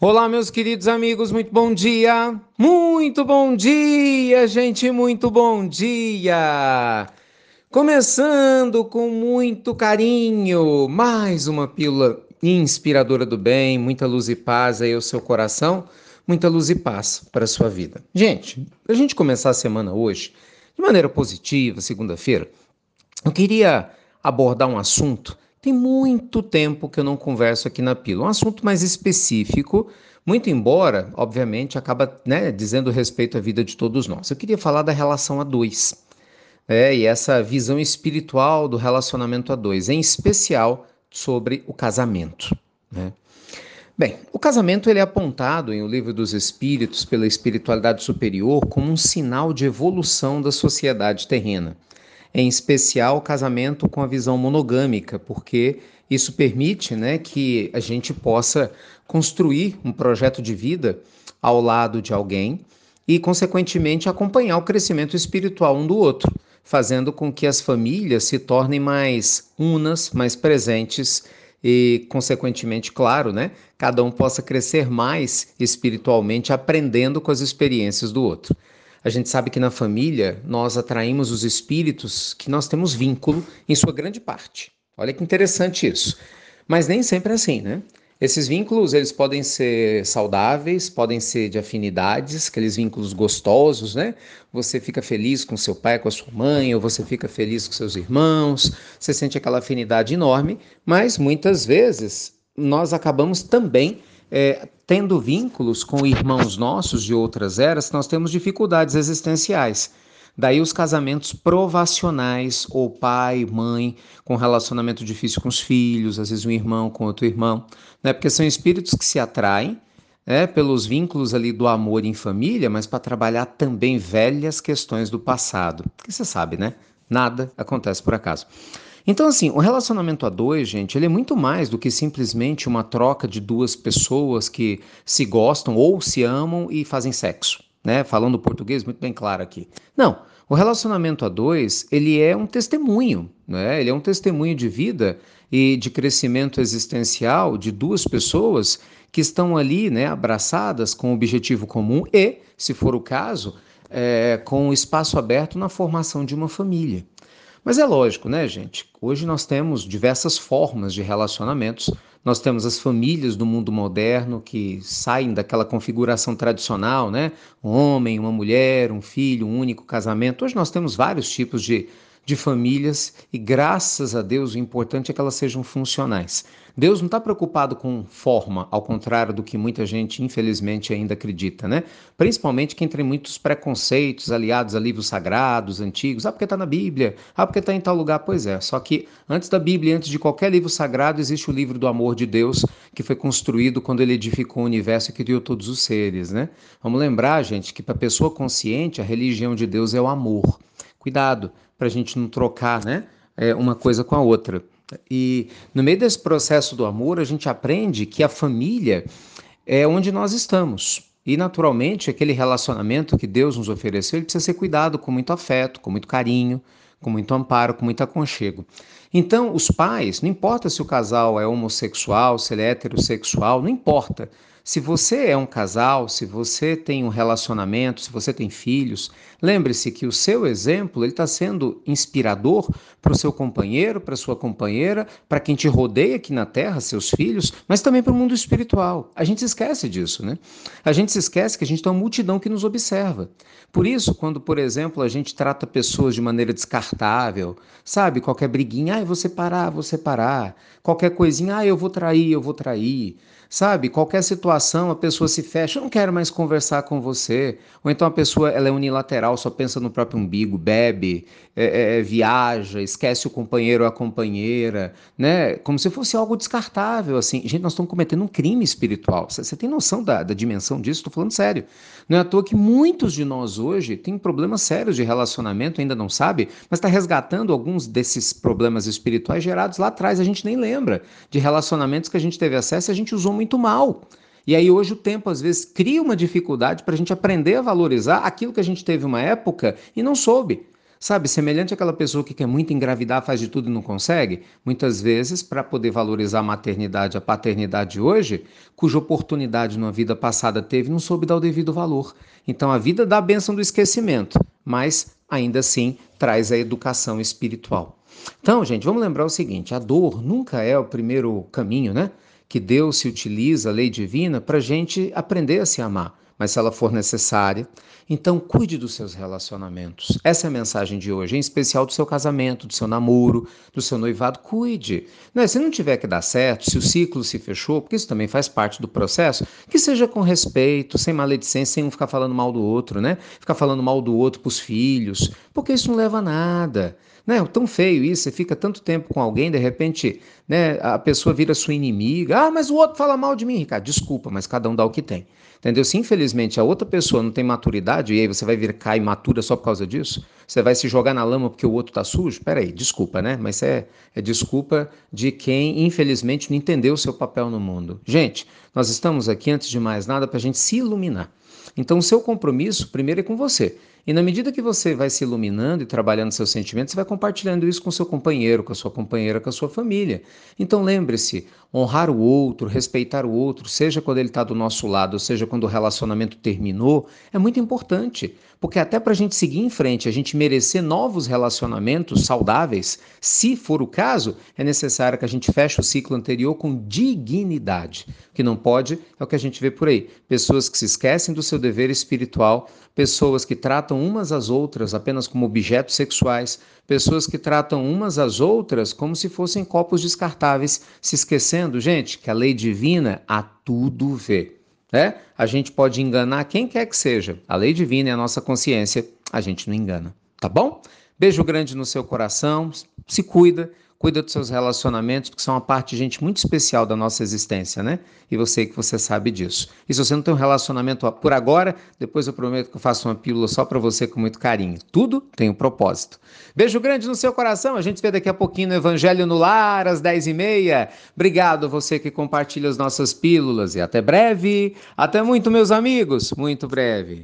Olá, meus queridos amigos, muito bom dia! Muito bom dia, gente, muito bom dia! Começando com muito carinho, mais uma pílula inspiradora do bem, muita luz e paz aí ao seu coração, muita luz e paz para a sua vida. Gente, para a gente começar a semana hoje, de maneira positiva, segunda-feira, eu queria abordar um assunto tem muito tempo que eu não converso aqui na Pílula. Um assunto mais específico, muito embora, obviamente, acaba né, dizendo respeito à vida de todos nós. Eu queria falar da relação a dois. É, e essa visão espiritual do relacionamento a dois, em especial sobre o casamento. Né? Bem, o casamento ele é apontado em O Livro dos Espíritos pela espiritualidade superior como um sinal de evolução da sociedade terrena em especial o casamento com a visão monogâmica, porque isso permite né, que a gente possa construir um projeto de vida ao lado de alguém e, consequentemente, acompanhar o crescimento espiritual um do outro, fazendo com que as famílias se tornem mais unas, mais presentes e, consequentemente, claro, né, cada um possa crescer mais espiritualmente, aprendendo com as experiências do outro. A gente sabe que na família nós atraímos os espíritos que nós temos vínculo em sua grande parte. Olha que interessante isso. Mas nem sempre é assim, né? Esses vínculos, eles podem ser saudáveis, podem ser de afinidades, aqueles vínculos gostosos, né? Você fica feliz com seu pai, com a sua mãe, ou você fica feliz com seus irmãos, você sente aquela afinidade enorme, mas muitas vezes nós acabamos também é, tendo vínculos com irmãos nossos de outras eras, nós temos dificuldades existenciais. Daí os casamentos provacionais, ou pai, mãe, com relacionamento difícil com os filhos, às vezes um irmão com outro irmão, né? porque são espíritos que se atraem né? pelos vínculos ali do amor em família, mas para trabalhar também velhas questões do passado. Porque você sabe, né? Nada acontece por acaso. Então, assim, o relacionamento a dois, gente, ele é muito mais do que simplesmente uma troca de duas pessoas que se gostam ou se amam e fazem sexo, né? Falando português muito bem claro aqui. Não, o relacionamento a dois, ele é um testemunho, né? Ele é um testemunho de vida e de crescimento existencial de duas pessoas que estão ali, né, abraçadas com um objetivo comum e, se for o caso, é, com espaço aberto na formação de uma família. Mas é lógico, né, gente? Hoje nós temos diversas formas de relacionamentos. Nós temos as famílias do mundo moderno que saem daquela configuração tradicional, né? Um homem, uma mulher, um filho, um único casamento. Hoje nós temos vários tipos de de famílias e graças a Deus o importante é que elas sejam funcionais. Deus não está preocupado com forma, ao contrário do que muita gente infelizmente ainda acredita, né? Principalmente quem tem muitos preconceitos aliados a livros sagrados, antigos. Ah, porque está na Bíblia. Ah, porque está em tal lugar. Pois é. Só que antes da Bíblia, antes de qualquer livro sagrado, existe o livro do amor de Deus que foi construído quando ele edificou o universo e criou todos os seres, né? Vamos lembrar, gente, que para a pessoa consciente a religião de Deus é o amor. Cuidado para a gente não trocar né, é, uma coisa com a outra. E no meio desse processo do amor, a gente aprende que a família é onde nós estamos. E, naturalmente, aquele relacionamento que Deus nos ofereceu, ele precisa ser cuidado com muito afeto, com muito carinho, com muito amparo, com muito aconchego. Então, os pais, não importa se o casal é homossexual, se ele é heterossexual, não importa. Se você é um casal, se você tem um relacionamento, se você tem filhos, lembre-se que o seu exemplo está sendo inspirador para o seu companheiro, para sua companheira, para quem te rodeia aqui na Terra, seus filhos, mas também para o mundo espiritual. A gente se esquece disso, né? A gente se esquece que a gente tem uma multidão que nos observa. Por isso, quando, por exemplo, a gente trata pessoas de maneira descartável, sabe? Qualquer briguinha, ah, eu vou separar, vou separar. Qualquer coisinha, ah, eu vou trair, eu vou trair. Sabe? Qualquer situação, a pessoa se fecha, eu não quero mais conversar com você. Ou então a pessoa ela é unilateral, só pensa no próprio umbigo, bebe, é, é, é, viaja, esquece o companheiro ou a companheira, né? Como se fosse algo descartável, assim. Gente, nós estamos cometendo um crime espiritual. Você tem noção da, da dimensão disso? Estou falando sério. Não é à toa que muitos de nós hoje têm problemas sérios de relacionamento, ainda não sabe, mas está resgatando alguns desses problemas espirituais gerados lá atrás. A gente nem lembra de relacionamentos que a gente teve acesso e a gente usou muito mal. E aí hoje o tempo às vezes cria uma dificuldade para a gente aprender a valorizar aquilo que a gente teve uma época e não soube. Sabe, semelhante àquela pessoa que quer muito engravidar, faz de tudo e não consegue, muitas vezes, para poder valorizar a maternidade, a paternidade hoje, cuja oportunidade numa vida passada teve, não soube dar o devido valor. Então a vida dá a bênção do esquecimento, mas ainda assim traz a educação espiritual. Então, gente, vamos lembrar o seguinte: a dor nunca é o primeiro caminho, né? Que Deus se utiliza, a lei divina, para a gente aprender a se amar mas se ela for necessária, então cuide dos seus relacionamentos. Essa é a mensagem de hoje, em especial do seu casamento, do seu namoro, do seu noivado. Cuide. Né? Se não tiver que dar certo, se o ciclo se fechou, porque isso também faz parte do processo, que seja com respeito, sem maledicência, sem um ficar falando mal do outro, né? Ficar falando mal do outro para os filhos, porque isso não leva a nada. Né? Tão feio isso, você fica tanto tempo com alguém, de repente né, a pessoa vira sua inimiga. Ah, mas o outro fala mal de mim, Ricardo. Desculpa, mas cada um dá o que tem. Entendeu? Se infelizmente a outra pessoa não tem maturidade e aí você vai vir cá imatura só por causa disso, você vai se jogar na lama porque o outro tá sujo? Peraí, desculpa, né? Mas é, é desculpa de quem infelizmente não entendeu o seu papel no mundo. Gente, nós estamos aqui, antes de mais nada, para a gente se iluminar. Então, o seu compromisso, primeiro, é com você. E na medida que você vai se iluminando e trabalhando seus sentimentos, você vai compartilhando isso com seu companheiro, com a sua companheira, com a sua família. Então lembre-se, honrar o outro, respeitar o outro, seja quando ele está do nosso lado, seja quando o relacionamento terminou, é muito importante. Porque até para a gente seguir em frente, a gente merecer novos relacionamentos saudáveis, se for o caso, é necessário que a gente feche o ciclo anterior com dignidade. O que não pode é o que a gente vê por aí. Pessoas que se esquecem do seu dever espiritual, pessoas que tratam umas às outras apenas como objetos sexuais, pessoas que tratam umas às outras como se fossem copos descartáveis, se esquecendo, gente, que a lei divina a tudo vê. Né? A gente pode enganar quem quer que seja. A lei divina é a nossa consciência, a gente não engana. Tá bom? Beijo grande no seu coração, se cuida cuida dos seus relacionamentos, porque são uma parte, gente, muito especial da nossa existência, né? E você que você sabe disso. E se você não tem um relacionamento por agora, depois eu prometo que eu faço uma pílula só para você com muito carinho. Tudo tem um propósito. Beijo grande no seu coração. A gente se vê daqui a pouquinho no Evangelho no Lar, às 10h30. Obrigado a você que compartilha as nossas pílulas. E até breve. Até muito, meus amigos. Muito breve.